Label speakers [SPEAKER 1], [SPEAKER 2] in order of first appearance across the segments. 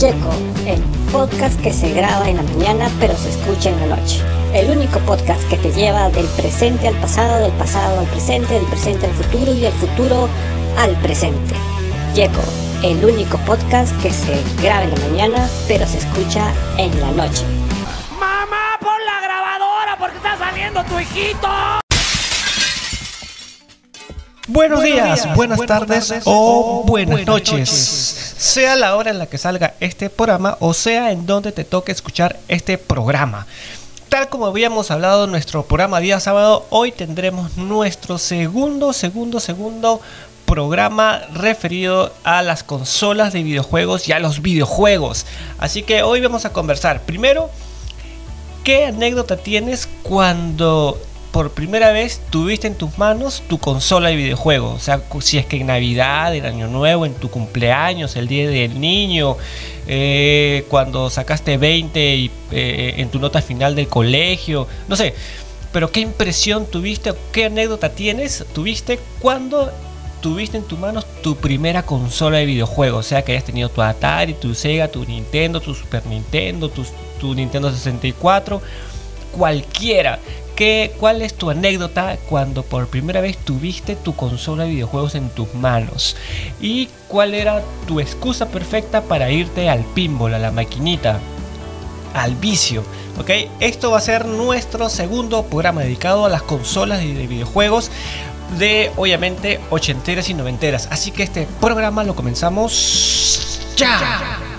[SPEAKER 1] Checo, el podcast que se graba en la mañana pero se escucha en la noche. El único podcast que te lleva del presente al pasado, del pasado al presente, del presente al futuro y del futuro al presente. Checo, el único podcast que se graba en la mañana pero se escucha en la noche.
[SPEAKER 2] ¡Mamá, pon la grabadora porque está saliendo tu hijito!
[SPEAKER 3] Buenos, días, buenas, tardes, o buenas, noches. Sea la hora en la que salga este programa o sea en donde te toque escuchar este programa. Tal como habíamos hablado en nuestro programa día sábado, hoy tendremos nuestro segundo, segundo, segundo programa referido a las consolas de videojuegos y a los videojuegos. Así que hoy vamos a conversar. Primero, ¿qué anécdota tienes cuando por primera vez tuviste en tus manos tu consola de videojuegos. O sea, si es que en Navidad, en Año Nuevo, en tu cumpleaños, el día del niño, eh, cuando sacaste 20 y, eh, en tu nota final del colegio, no sé. Pero qué impresión tuviste, qué anécdota tienes, tuviste cuando tuviste en tus manos tu primera consola de videojuegos. O sea, que hayas tenido tu Atari, tu Sega, tu Nintendo, tu Super Nintendo, tu, tu Nintendo 64, cualquiera. ¿Cuál es tu anécdota cuando por primera vez tuviste tu consola de videojuegos en tus manos? ¿Y cuál era tu excusa perfecta para irte al pinball, a la maquinita, al vicio? ¿Ok? Esto va a ser nuestro segundo programa dedicado a las consolas de videojuegos de obviamente ochenteras y noventeras. Así que este programa lo comenzamos ya.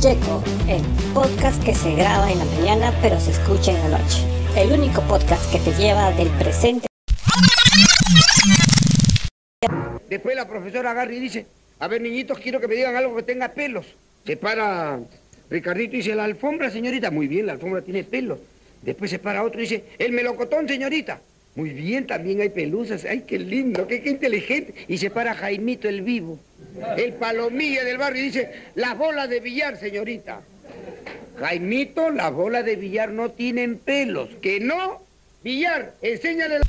[SPEAKER 1] Checo, el podcast que se graba en la mañana pero se escucha en la noche. El único podcast que te lleva del presente.
[SPEAKER 4] Después la profesora agarra y dice, a ver niñitos, quiero que me digan algo que tenga pelos. Se para Ricardito y dice, la alfombra, señorita. Muy bien, la alfombra tiene pelos. Después se para otro y dice, el melocotón, señorita. Muy bien, también hay pelusas. Ay, qué lindo, qué, qué inteligente. Y se para Jaimito el vivo. El palomilla del barrio y dice, las bolas de billar, señorita. Jaimito, las bolas de billar no tienen pelos. Que no, billar, enséñale la...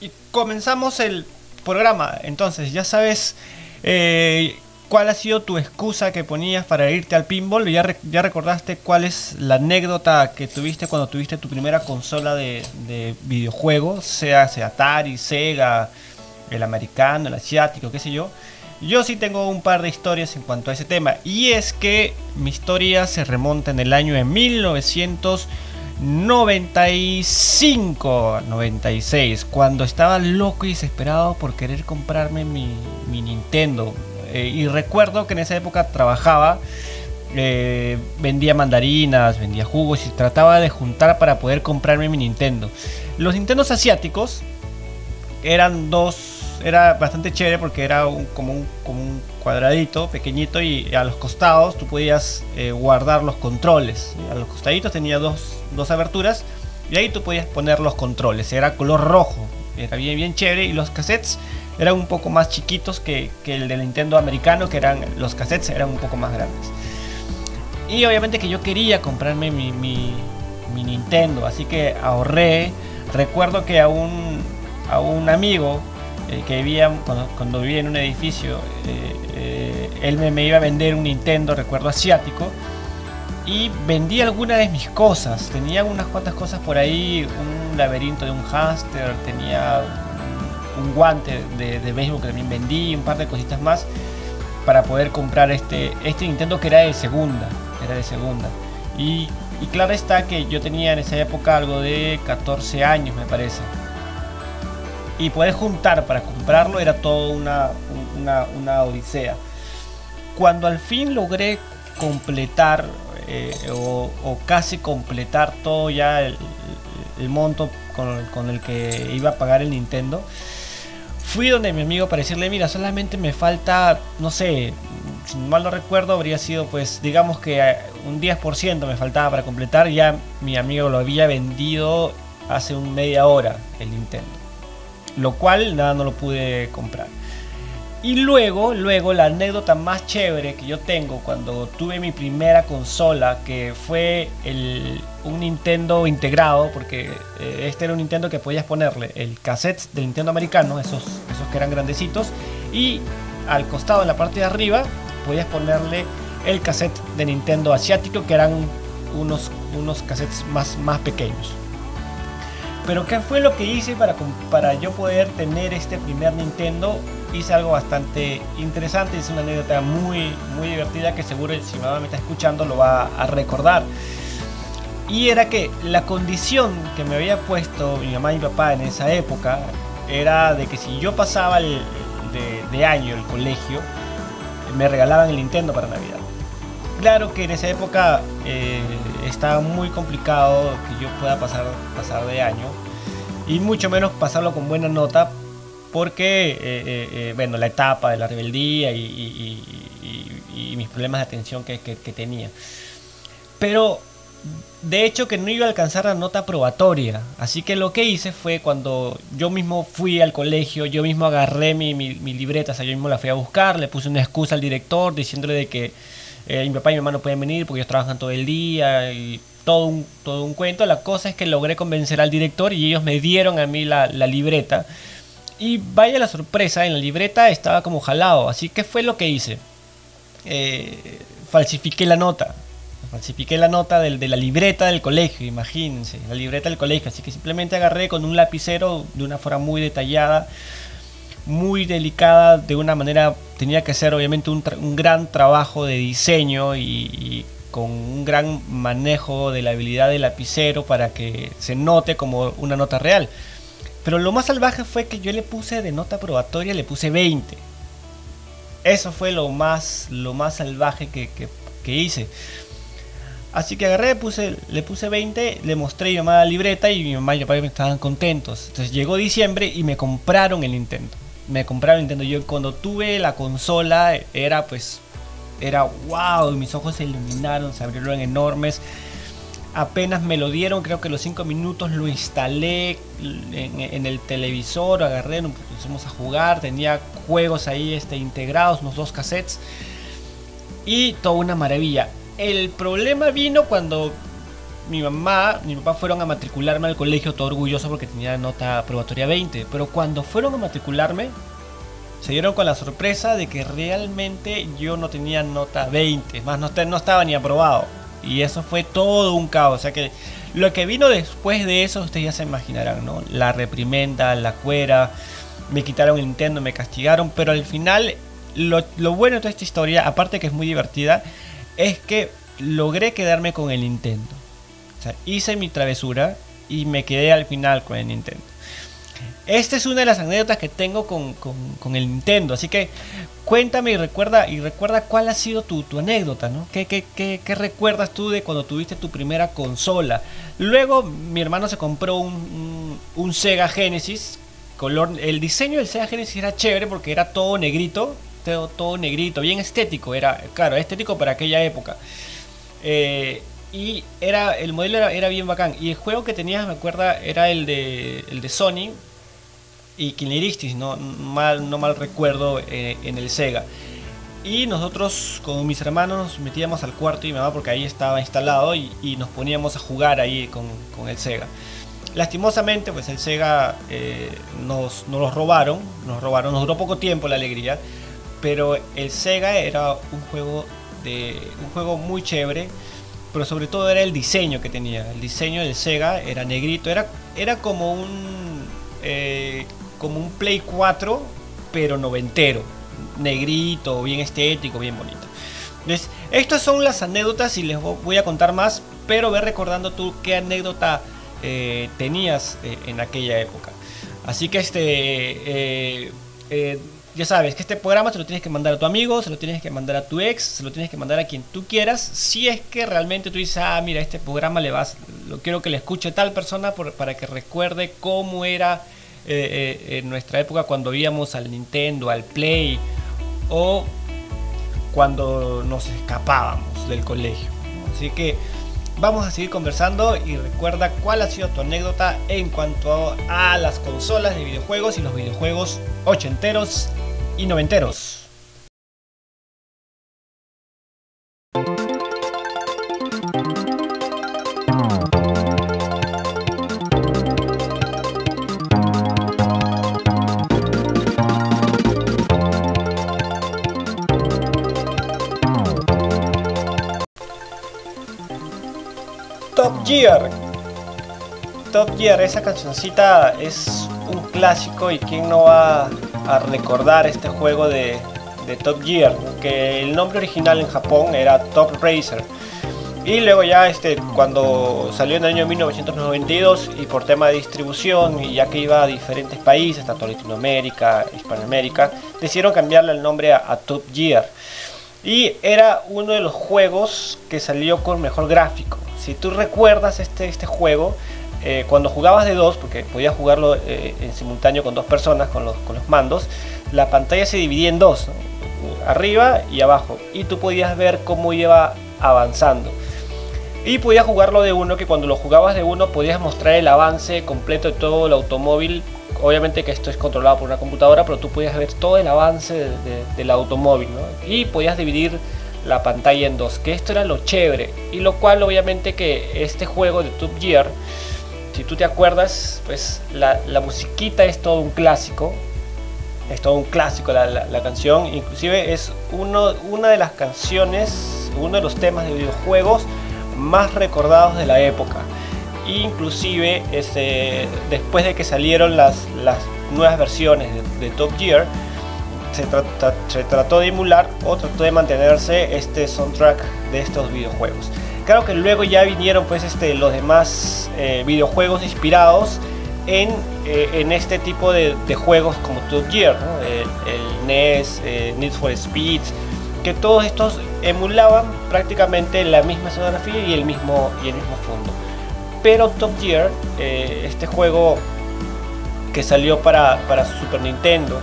[SPEAKER 3] Y comenzamos el programa. Entonces, ya sabes eh, cuál ha sido tu excusa que ponías para irte al pinball. Ya, recordaste cuál es la anécdota que tuviste cuando tuviste tu primera consola de, de videojuegos, sea, sea Atari, Sega, el americano, el asiático, qué sé yo. Yo sí tengo un par de historias en cuanto a ese tema. Y es que mi historia se remonta en el año de 1995, 96, cuando estaba loco y desesperado por querer comprarme mi Nintendo. Eh, y recuerdo que en esa época trabajaba, eh, vendía mandarinas, vendía jugos y trataba de juntar para poder comprarme mi Nintendo. Los Nintendos asiáticos eran dos era bastante chévere porque era un, como, un, cuadradito pequeñito y a los costados tú podías eh, guardar los controles. A los costaditos tenía dos, dos aberturas y ahí tú podías poner los controles. Era color rojo, era bien, bien chévere y los cassettes eran un poco más chiquitos que, que el del Nintendo americano, que eran los cassettes eran un poco más grandes. Y obviamente que yo quería comprarme mi, mi, Nintendo, así que ahorré. Recuerdo que a un, a un amigo eh, que vivía, cuando, vivía en un edificio, eh, eh, él me, iba a vender un Nintendo, recuerdo asiático, y vendí algunas de mis cosas. Tenía unas cuantas cosas por ahí, un laberinto de un hámster, tenía un, guante de, de, béisbol que también vendí, un par de cositas más para poder comprar este, este Nintendo que era de segunda, era de segunda. Y, y claro está que yo tenía en esa época algo de 14 años, me parece y poder juntar para comprarlo era todo una, una, odisea. Cuando al fin logré completar eh, o, casi completar todo ya el, monto con, con, el que iba a pagar el Nintendo, fui donde mi amigo para decirle, mira, solamente me falta, no sé, si mal no recuerdo, habría sido pues, digamos que eh, un 10% me faltaba para completar, ya mi amigo lo había vendido hace un media hora el Nintendo lo cual nada no lo pude comprar. Y luego, luego la anécdota más chévere que yo tengo cuando tuve mi primera consola, que fue el, un Nintendo integrado, porque eh, este era un Nintendo que podías ponerle el cassette del Nintendo americano, esos, esos que eran grandecitos, y al costado, en la parte de arriba, podías ponerle el cassette de Nintendo asiático, que eran unos, unos cassettes más, más pequeños. Pero ¿qué fue lo que hice para, para yo poder tener este primer Nintendo? Hice algo bastante interesante, es una anécdota muy, muy divertida que seguro si mamá me está escuchando lo va a recordar. Y era que la condición que me había puesto mi mamá y mi papá en esa época era de que si yo pasaba el, de, año el colegio, me regalaban el Nintendo para Navidad. Claro que en esa época eh, estaba muy complicado que yo pueda pasar, pasar de año y mucho menos pasarlo con buena nota porque, eh, eh, bueno, la etapa de la rebeldía y, mis problemas de atención que, que tenía. Pero de hecho que no iba a alcanzar la nota probatoria. Así que lo que hice fue cuando yo mismo fui al colegio, yo mismo agarré mi, libreta, o sea, yo mismo la fui a buscar, le puse una excusa al director diciéndole de que eh, mi papá y mi mamá no pueden venir porque ellos trabajan todo el día y todo un, todo un cuento. La cosa es que logré convencer al director y ellos me dieron a mí la, libreta. Y vaya la sorpresa, en la libreta estaba como jalado. Así que fue lo que hice. Eh, falsifiqué la nota. Falsifiqué la nota del, de la libreta del colegio, imagínense, la libreta del colegio. Así que simplemente agarré con un lapicero de una forma muy detallada, muy delicada, de una manera, tenía que ser obviamente un, gran trabajo de diseño y, con un gran manejo de la habilidad del lapicero para que se note como una nota real. Pero lo más salvaje fue que yo le puse de nota probatoria, le puse 20. Eso fue lo más, lo más salvaje que, que hice. Así que agarré, puse, le puse 20, le mostré mi mamá la libreta y mi mamá y mi papá estaban contentos. Entonces llegó diciembre y me compraron el Nintendo. Me compraron el Nintendo. Yo cuando tuve la consola era pues, era wow, mis ojos se iluminaron, se abrieron enormes. Apenas me lo dieron, creo que los 5 minutos lo instalé en, el televisor, agarré, nos pusimos a jugar, tenía juegos ahí este, integrados, unos dos cassettes. Y toda una maravilla el problema vino cuando mi mamá, mi papá fueron a matricularme al colegio todo orgulloso porque tenía nota probatoria 20. Pero cuando fueron a matricularme, se dieron con la sorpresa de que realmente yo no tenía nota 20. Más, no, no estaba ni aprobado. Y eso fue todo un caos. O sea que lo que vino después de eso, ustedes ya se imaginarán, ¿no? La reprimenda, la cuera, me quitaron el Nintendo, me castigaron. Pero al final, lo, lo bueno de toda esta historia, aparte que es muy divertida, es que logré quedarme con el Nintendo. O sea, hice mi travesura y me quedé al final con el Nintendo. Esta es una de las anécdotas que tengo con, el Nintendo. Así que cuéntame y recuerda, y recuerda cuál ha sido tu, anécdota, ¿no? ¿Qué, qué, recuerdas tú de cuando tuviste tu primera consola? Luego mi hermano se compró un, un Sega Genesis. Color, el diseño del Sega Genesis era chévere porque era todo negrito todo, negrito, bien estético, era, claro, estético para aquella época. Eh, y era, el modelo era, bien bacán. Y el juego que tenías, me acuerdo, era el de, el de Sony y Killeristis, no mal, no mal recuerdo, eh, en el Sega. Y nosotros con mis hermanos nos metíamos al cuarto y mi mamá porque ahí estaba instalado y, nos poníamos a jugar ahí con, con, el Sega. Lastimosamente, pues el Sega eh, nos, nos los robaron, nos robaron, nos duró poco tiempo la alegría pero el Sega era un juego de un juego muy chévere pero sobre todo era el diseño que tenía. El diseño del Sega era negrito era era como un eh, como un Play 4 pero noventero. Negrito bien estético bien bonito. Entonces estas son las anécdotas y les voy a contar más pero ve recordando tú qué anécdota eh, tenías eh, en aquella época. Así que este ya sabes que este programa se lo tienes que mandar a tu amigo, se lo tienes que mandar a tu ex, se lo tienes que mandar a quien tú quieras. Si es que realmente tú dices, ah, mira, este programa le vas, lo quiero que le escuche tal persona para que recuerde cómo era eh, eh, en nuestra época cuando íbamos al Nintendo, al Play o cuando nos escapábamos del colegio. Así que vamos a seguir conversando y recuerda cuál ha sido tu anécdota en cuanto a las consolas de videojuegos y los videojuegos ochenteros y noventeros. Top Gear, esa cancioncita es un clásico y quién no va a recordar este juego de, de Top Gear, que el nombre original en Japón era Top Racer. Y luego ya este, cuando salió en el año 1992 y por tema de distribución y ya que iba a diferentes países, tanto Latinoamérica, Hispanoamérica, decidieron cambiarle el nombre a, Top Gear. Y era uno de los juegos que salió con mejor gráfico. Si tú recuerdas este, este juego, eh, cuando jugabas de dos, porque podías jugarlo eh, en simultáneo con dos personas, con los, con los mandos, la pantalla se dividía en dos, arriba y abajo, y tú podías ver cómo iba avanzando. Y podías jugarlo de uno, que cuando lo jugabas de uno podías mostrar el avance completo de todo el automóvil. Obviamente que esto es controlado por una computadora, pero tú podías ver todo el avance del automóvil. Y podías dividir la pantalla en dos, que esto era lo chévere. Y lo cual obviamente que este juego de Top Gear, si tú te acuerdas, pues la, musiquita es todo un clásico. Es todo un clásico la, la, canción. Inclusive es uno, una de las canciones, uno de los temas de videojuegos más recordados de la época. Inclusive este, después de que salieron las, las nuevas versiones de, Top Gear, se, se, trató de emular o trató de mantenerse este soundtrack de estos videojuegos. Claro que luego ya vinieron pues este, los demás eh, videojuegos inspirados en, eh, en, este tipo de, juegos como Top Gear, el, NES, eh, Need for Speed, que todos estos emulaban prácticamente la misma escenografía y el mismo, y el mismo fondo. Pero Top Gear, este juego que salió para, para Super Nintendo,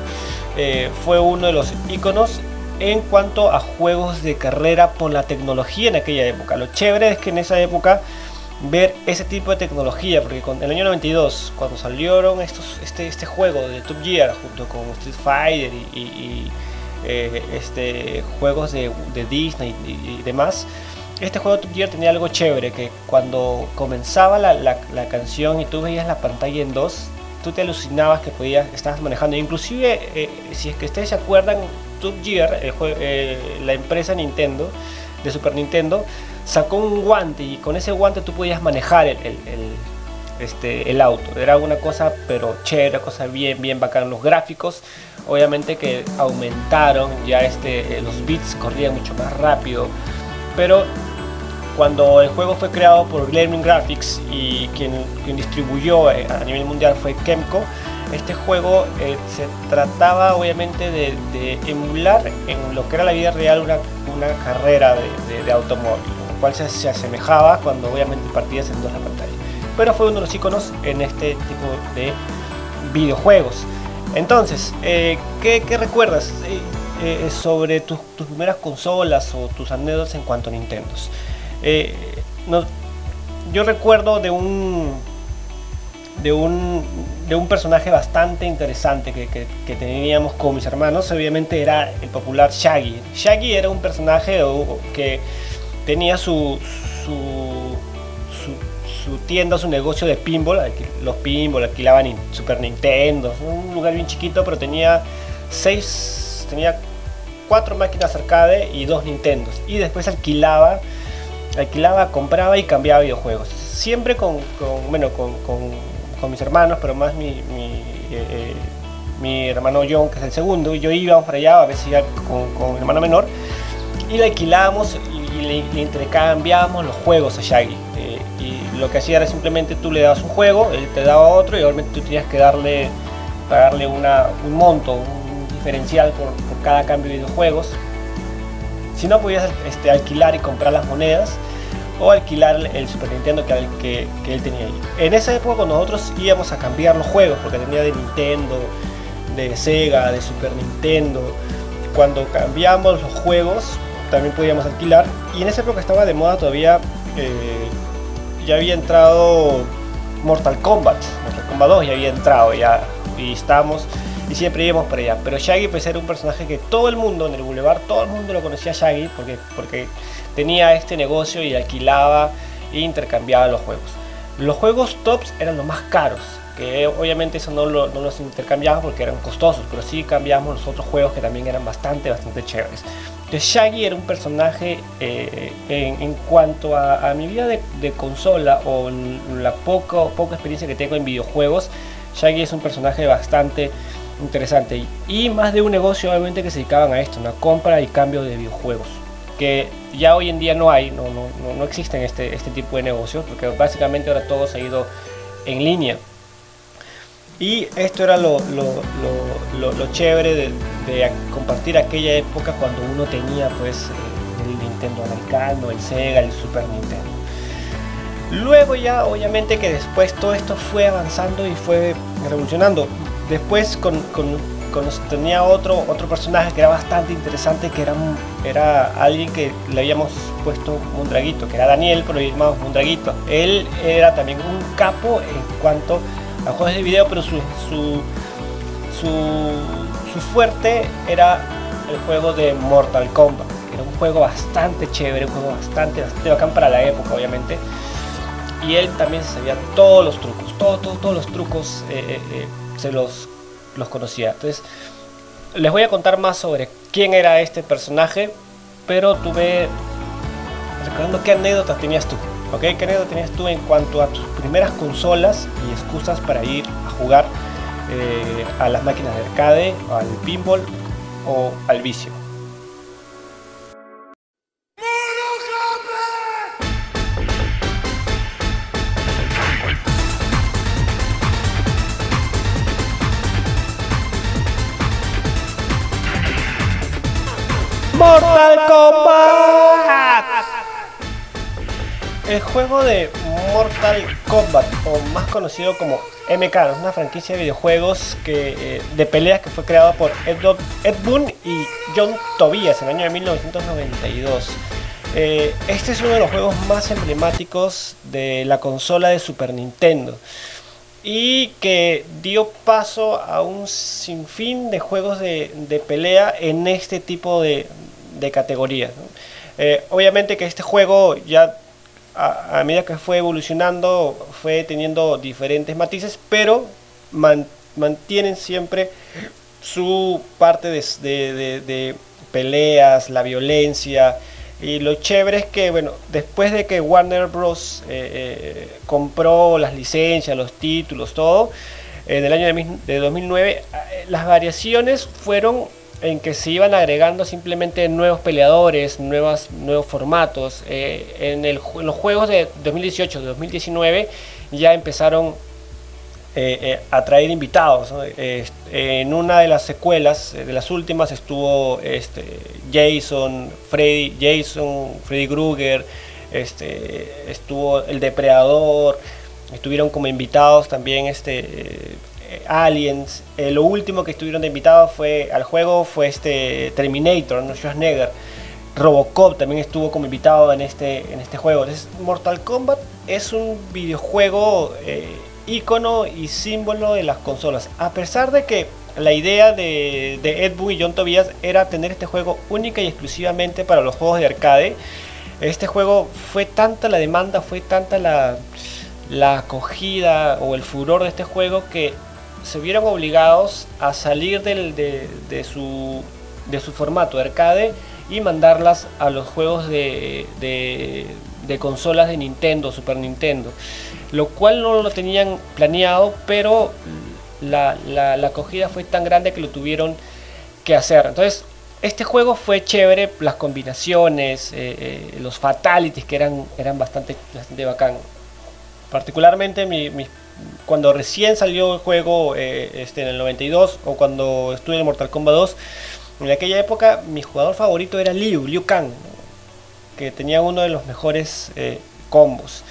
[SPEAKER 3] eh, fue uno de los iconos en cuanto a juegos de carrera por la tecnología en aquella época. Lo chévere es que en esa época ver ese tipo de tecnología, porque en el año 92, cuando salieron estos, este, este juego de Top Gear junto con Street Fighter y eh, este, juegos de, Disney y, demás, este juego Top Gear tenía algo chévere, que cuando comenzaba la, la, canción y tú veías la pantalla en dos, tú te alucinabas que podías, estabas manejando. Inclusive, eh, si es que ustedes se acuerdan, Top Gear, eh, la empresa Nintendo, de Super Nintendo, sacó un guante y con ese guante tú podías manejar el, el, este, el auto. Era una cosa, pero chévere, cosa bien, bien bacana. Los gráficos obviamente que aumentaron, ya este, eh, los bits corrían mucho más rápido, pero cuando el juego fue creado por Gleaming Graphics y quien, distribuyó eh, a nivel mundial fue Kemco, este juego eh, se trataba obviamente de, emular en lo que era la vida real una, carrera de, de, automóvil, lo cual se, se, asemejaba cuando obviamente partías en dos la pantalla. Pero fue uno de los iconos en este tipo de videojuegos. Entonces, eh, ¿qué, recuerdas sobre tus, primeras consolas o tus anécdotas en cuanto a Nintendo? Yo recuerdo de un, de un, de un personaje bastante interesante que, teníamos con mis hermanos, obviamente era el popular Shaggy. Shaggy era un personaje que tenía su, su su tienda, su negocio de pinball, los pinball alquilaban Super Nintendo, un lugar bien chiquito, pero tenía seis, tenía cuatro máquinas arcade y dos Nintendos. Y después alquilaba, alquilaba, compraba y cambiaba videojuegos. Siempre con, bueno, con, mis hermanos, pero más mi, mi, eh, eh, hermano John, que es el segundo, y yo íbamos para allá, a veces iba con, mi hermano menor, y le alquilábamos y, le, le intercambiábamos los juegos a Shaggy lo que hacía era simplemente tú le dabas un juego, él te daba otro y obviamente tú tenías que darle, pagarle un monto, un diferencial por, cada cambio de videojuegos. Si no, podías este, alquilar y comprar las monedas o alquilar el Super Nintendo que, que, él tenía ahí. En esa época nosotros íbamos a cambiar los juegos, porque tenía de Nintendo, de Sega, de Super Nintendo, cuando cambiamos los juegos también podíamos alquilar y en esa época estaba de moda todavía eh, ya había entrado Mortal Kombat, Mortal Kombat 2 ya había entrado ya y estábamos y siempre íbamos para allá. Pero Shaggy pues era un personaje que todo el mundo en el Boulevard, todo el mundo lo conocía Shaggy porque, porque tenía este negocio y alquilaba e intercambiaba los juegos. Los juegos tops eran los más caros, que obviamente eso no, no los intercambiábamos porque eran costosos, pero sí cambiábamos los otros juegos que también eran bastante, bastante chéveres. Entonces Shaggy era un personaje eh, en, cuanto a, mi vida de, consola o la poco, poca experiencia que tengo en videojuegos, Shaggy es un personaje bastante interesante y más de un negocio obviamente que se dedicaban a esto, una compra y cambio de videojuegos que ya hoy en día no hay, no, no, no existen este, este tipo de negocios porque básicamente ahora todo se ha ido en línea. Y esto era lo, lo, chévere de, compartir aquella época cuando uno tenía pues eh, el Nintendo Americano, el Sega, el Super Nintendo. Luego ya obviamente que después todo esto fue avanzando y fue revolucionando. Después con, tenía otro, otro personaje que era bastante interesante, que era, era alguien que le habíamos puesto un draguito, que era Daniel, pero le llamamos un draguito. Él era también un capo en cuanto a juegos de video, pero su, su, su, fuerte era el juego de Mortal Kombat. Era un juego bastante chévere, un juego bastante, bastante bacán para la época, obviamente. Y él también sabía todos los trucos, todos, todos, todos los trucos eh, eh, eh, se los, los conocía. Entonces, les voy a contar más sobre quién era este personaje, pero tuve, recordando qué anécdotas tenías tú. ¿Ok? ¿Qué anécdota tenías tú en cuanto a tus primeras consolas y excusas para ir a jugar eh, a las máquinas de arcade, al pinball o al vicio? Kombat el juego de Mortal Kombat, o más conocido como MK, es una franquicia de videojuegos que, eh, de peleas que fue creado por Ed, Ed Boon y John Tobias en el año de 1992. Eh, este es uno de los juegos más emblemáticos de la consola de Super Nintendo y que dio paso a un sinfín de juegos de, pelea en este tipo de, categorías. Eh, obviamente que este juego ya a, medida que fue evolucionando, fue teniendo diferentes matices, pero mantienen siempre su parte de, peleas, la violencia. Y lo chévere es que, bueno, después de que Warner Bros. Eh, eh, compró las licencias, los títulos, todo, en el año de, de 2009, eh, las variaciones fueron en que se iban agregando simplemente nuevos peleadores, nuevos formatos. Eh, en, el, los juegos de 2018, 2019 ya empezaron eh, eh, a traer invitados. en una de las secuelas, de las últimas, estuvo este, Jason, Freddy, Jason, Freddy Krueger, este, estuvo el Depredador, estuvieron como invitados también este, Aliens. Eh, lo último que estuvieron de invitados fue al juego fue este Terminator, ¿no? Schwarzenegger. Robocop también estuvo como invitado en este, en este juego. Mortal Kombat es un videojuego eh, ícono y símbolo de las consolas. A pesar de que la idea de, Ed Boon y John Tobias era tener este juego única y exclusivamente para los juegos de arcade, este juego fue tanta la demanda, fue tanta la, la acogida o el furor de este juego que se vieron obligados a salir de, su, de su formato de arcade y mandarlas a los juegos de, de, consolas de Nintendo, Super Nintendo, lo cual no lo tenían planeado, pero la, acogida fue tan grande que lo tuvieron que hacer. Entonces, este juego fue chévere, las combinaciones, eh, eh, los fatalities que eran, eran bastante, bastante bacán. Particularmente mi, mis cuando recién salió el juego eh, este, en el 92 o cuando estuve en Mortal Kombat 2, en aquella época mi jugador favorito era Liu, Liu Kang, que tenía uno de los mejores eh, combos.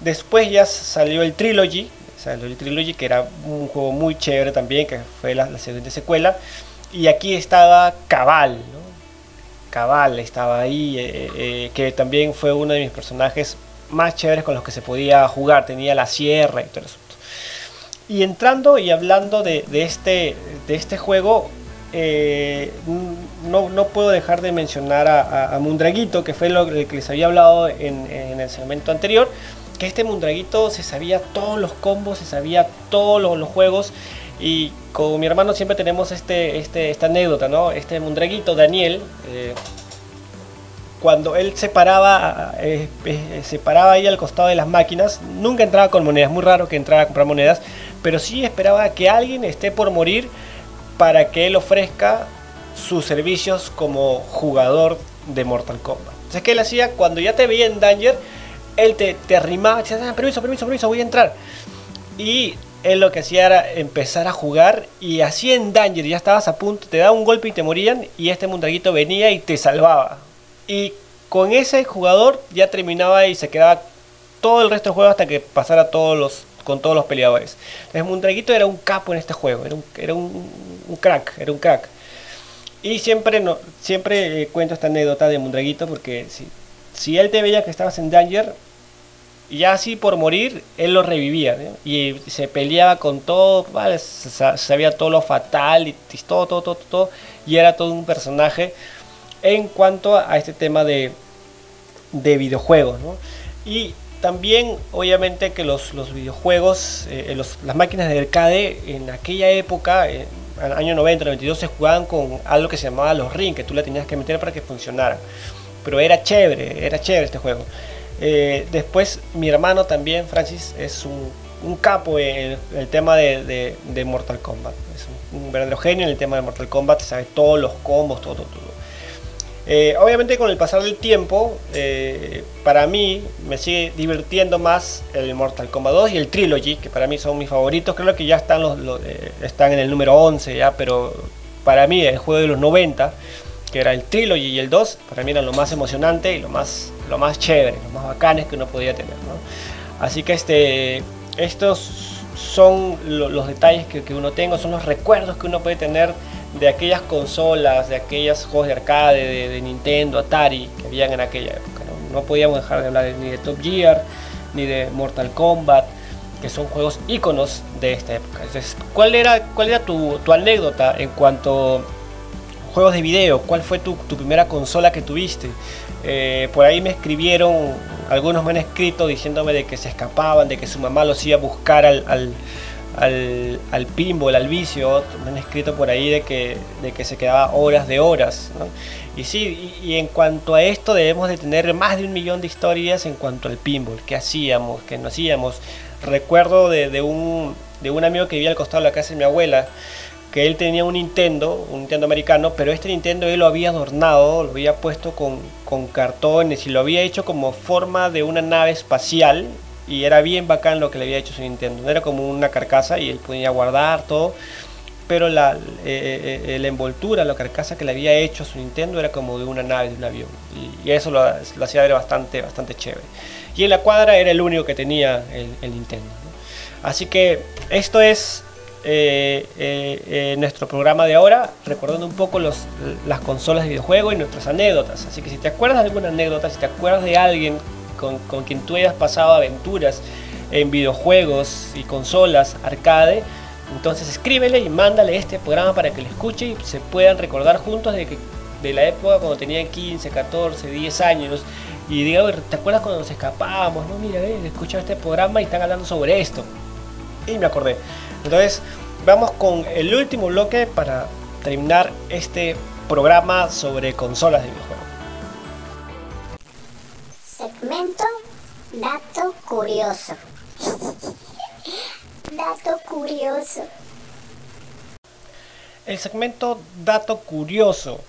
[SPEAKER 3] Después ya salió el Trilogy, salió el Trilogy que era un juego muy chévere también, que fue la, siguiente secuela. Y aquí estaba Cabal, Cabal estaba ahí, eh, que también fue uno de mis personajes más chéveres con los que se podía jugar. Tenía la sierra y todo eso. Y entrando y hablando de, este, de este juego, eh, no, no, puedo dejar de mencionar a, Mundraguito, que fue lo que les había hablado en, el segmento anterior, que este Mundraguito se sabía todos los combos, se sabía todos los, juegos, y con mi hermano siempre tenemos este, este, esta anécdota, ¿no? Este Mundraguito, Daniel, eh, cuando él se paraba, eh, eh, se paraba ahí al costado de las máquinas, nunca entraba con monedas, muy raro que entrara a comprar monedas, pero sí esperaba que alguien esté por morir para que él ofrezca sus servicios como jugador de Mortal Kombat. Entonces, ¿qué él hacía? Cuando ya te veía en Danger, él te, te arrimaba, decía, ah, permiso, permiso, permiso, voy a entrar. Y él lo que hacía era empezar a jugar y así en Danger ya estabas a punto, te daba un golpe y te morían y este mundaguito venía y te salvaba. Y con ese jugador ya terminaba y se quedaba todo el resto del juego hasta que pasara todos los, con todos los peleadores. Entonces Mundraguito era un capo en este juego, era un, era un, crack, era un crack. Y siempre, no, siempre eh, cuento esta anécdota de Mundraguito porque si, si él te veía que estabas en Danger, ya así por morir, él lo revivía y se peleaba con todo, sabía todo lo fatal y todo, todo, todo, todo, y era todo un personaje en cuanto a este tema de, de videojuegos. Y también, obviamente, que los, los videojuegos, eh, las máquinas de arcade en aquella época, en el año 90, 92, se jugaban con algo que se llamaba los rings, que tú le tenías que meter para que funcionara. Pero era chévere, era chévere este juego. Eh, después mi hermano también, Francis, es un, capo en el, tema de, Mortal Kombat. Es un, verdadero genio en el tema de Mortal Kombat, sabe todos los combos, todo, todo. Eh, obviamente con el pasar del tiempo, eh, para mí me sigue divirtiendo más el Mortal Kombat 2 y el Trilogy, que para mí son mis favoritos. Creo que ya están, los, están en el número 11 ya, pero para mí el juego de los 90 que era el Trilogy y el 2, para mí eran lo más emocionante y lo más, lo más chévere, lo más bacanes que uno podía tener. Así que este, estos son los detalles que, uno tenga, son los recuerdos que uno puede tener de aquellas consolas, de aquellos juegos de arcade, de, Nintendo, Atari, que habían en aquella época. ¿no? podíamos dejar de hablar ni de Top Gear, ni de Mortal Kombat, que son juegos íconos de esta época. Entonces, ¿cuál era, cuál era tu, tu anécdota en cuanto juegos de video, ¿cuál fue tu, primera consola que tuviste? Eh, por ahí me escribieron, algunos me han escrito diciéndome de que se escapaban, de que su mamá los iba a buscar al, al, al pinball, al vicio. Me han escrito por ahí de que, de que se quedaba horas de horas. Y sí, y, en cuanto a esto debemos de tener más de un millón de historias en cuanto al pinball. ¿Qué hacíamos? ¿Qué no hacíamos? Recuerdo de, de, un, de un amigo que vivía al costado de la casa de mi abuela que él tenía un Nintendo, un Nintendo americano, pero este Nintendo él lo había adornado, lo había puesto con, con cartones y lo había hecho como forma de una nave espacial y era bien bacán lo que le había hecho su Nintendo. Era como una carcasa y él podía guardar todo, pero la, eh, eh, eh, la envoltura, la carcasa que le había hecho su Nintendo era como de una nave, de un avión. Y, eso lo, hacía ver bastante, bastante chévere. Y en la cuadra era el único que tenía el, Nintendo. Así que esto es eh, eh, eh, nuestro programa de ahora, recordando un poco las consolas de videojuego y nuestras anécdotas. Así que si te acuerdas de alguna anécdota, si te acuerdas de alguien con, quien tú hayas pasado aventuras en videojuegos y consolas arcade, entonces escríbele y mándale este programa para que lo escuche y se puedan recordar juntos de, que, de la época cuando tenían 15, 14, 10 años. Y diga, ¿te acuerdas cuando nos escapábamos? No, mira, escuchado este programa y están hablando sobre esto. Y me acordé. Entonces, vamos con el último bloque para terminar este programa sobre consolas de videojuegos.
[SPEAKER 1] Segmento Dato Curioso. Dato Curioso.
[SPEAKER 3] El segmento Dato Curioso.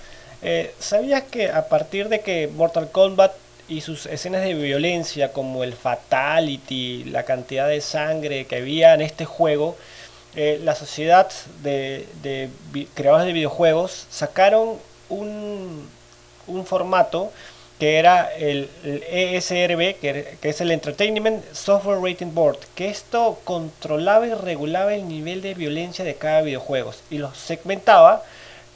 [SPEAKER 3] Eh, ¿Sabías que a partir de que Mortal Kombat y sus escenas de violencia como el fatality, la cantidad de sangre que había en este juego, eh, la sociedad de, creadores de videojuegos sacaron un, formato que era el, ESRB, que, es el Entertainment Software Rating Board, que esto controlaba y regulaba el nivel de violencia de cada videojuego y los segmentaba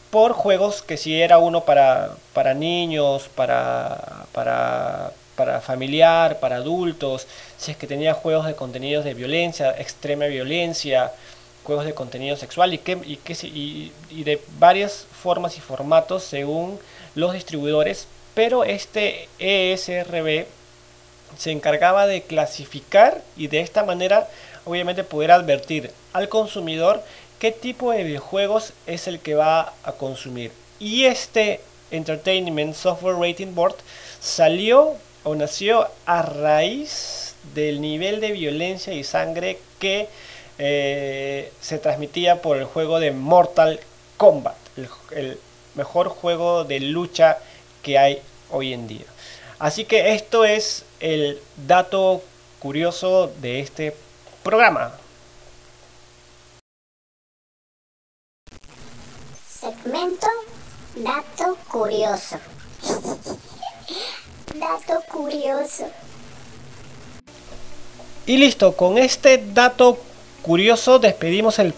[SPEAKER 3] por juegos que si era uno para, para niños, para, para, para familiar, para adultos, si es que tenía juegos de contenidos de violencia, extrema violencia, juegos de contenido sexual y, que, y, que, y de varias formas y formatos según los distribuidores, pero este ESRB se encargaba de clasificar y de esta manera obviamente poder advertir al consumidor qué tipo de videojuegos es el que va a consumir. Y este Entertainment Software Rating Board salió o nació a raíz del nivel de violencia y sangre que eh, se transmitía por el juego de Mortal Kombat, el, mejor juego de lucha que hay hoy en día. Así que esto es el dato curioso de este programa.
[SPEAKER 1] Segmento Dato Curioso. dato Curioso.
[SPEAKER 3] Y listo, con este dato curioso despedimos el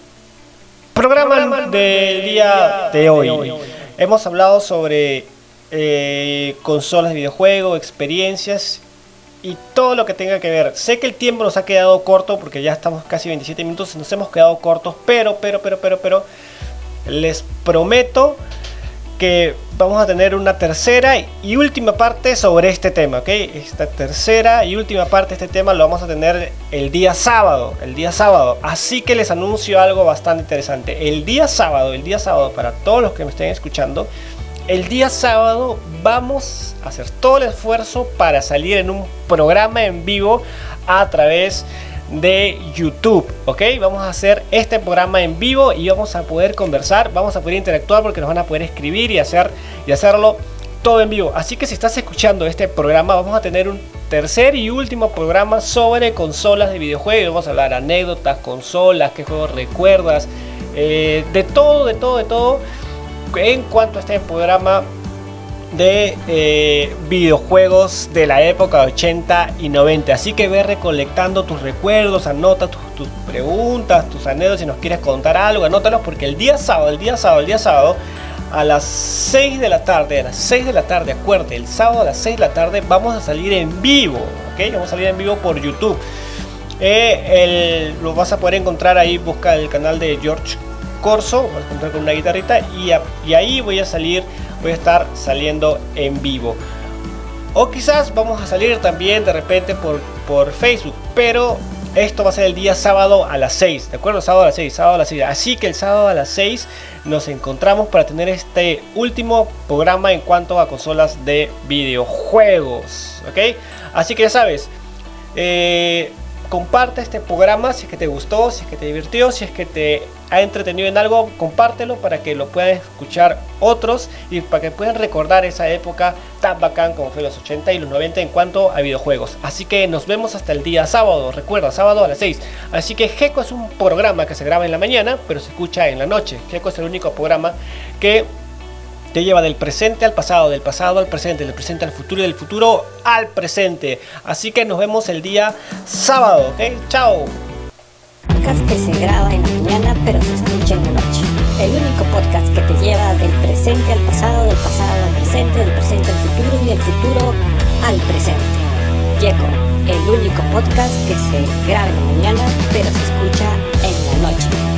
[SPEAKER 3] programa del día de hoy. Hemos hablado sobre eh, consolas de videojuegos, experiencias y todo lo que tenga que ver. Sé que el tiempo nos ha quedado corto porque ya estamos casi 27 minutos, nos hemos quedado cortos, pero, pero, pero, pero, pero, les prometo que vamos a tener una tercera y última parte sobre este tema, ¿ok? Esta tercera y última parte de este tema lo vamos a tener el día sábado, el día sábado. Así que les anuncio algo bastante interesante. El día sábado, el día sábado para todos los que me estén escuchando, el día sábado vamos a hacer todo el esfuerzo para salir en un programa en vivo a través de YouTube, ¿ok? Vamos a hacer este programa en vivo y vamos a poder conversar, vamos a poder interactuar porque nos van a poder escribir y hacer y hacerlo todo en vivo. Así que si estás escuchando este programa, vamos a tener un tercer y último programa sobre consolas de videojuegos. Vamos a hablar anécdotas, consolas, qué juegos recuerdas, eh, de todo, de todo, de todo. En cuanto a este programa de eh, videojuegos de la época 80 y 90. Así que ve recolectando tus recuerdos, anota tus, preguntas, tus anécdotas. Si nos quieres contar algo, anótalos porque el día sábado, el día sábado, el día sábado, a las 6 de la tarde, a las 6 de la tarde, acuérdate, el sábado a las 6 de la tarde vamos a salir en vivo, ¿ok? Vamos a salir en vivo por YouTube. Eh, lo vas a poder encontrar ahí, busca el canal de George Corso, vas a encontrar con una guitarrita y, y ahí voy a salir voy a estar saliendo en vivo. O quizás vamos a salir también de repente por, por Facebook, pero esto va a ser el día sábado a las 6, ¿de acuerdo? Sábado a las 6, sábado a las 6. Así que el sábado a las 6 nos encontramos para tener este último programa en cuanto a consolas de videojuegos, ¿ok? Así que ya sabes, eh, comparte este programa si es que te gustó, si es que te divirtió, si es que te ha entretenido en algo, compártelo para que lo puedan escuchar otros y para que puedan recordar esa época tan bacán como fue los 80 y los 90 en cuanto a videojuegos. Así que nos vemos hasta el día sábado, recuerda, sábado a las 6. Así que Gecko es un programa que se graba en la mañana, pero se escucha en la noche. Gecko es el único programa que te lleva del presente al pasado, del pasado al presente, del presente al futuro y del futuro al presente. Así que nos vemos el día sábado, ¿ok? Chao.
[SPEAKER 1] Podcast que se graba en la mañana pero se escucha en la noche. El único podcast que te lleva del presente al pasado, del pasado al presente, del presente al futuro y del futuro al presente. Yeco, el único podcast que se graba en la mañana pero se escucha en la noche.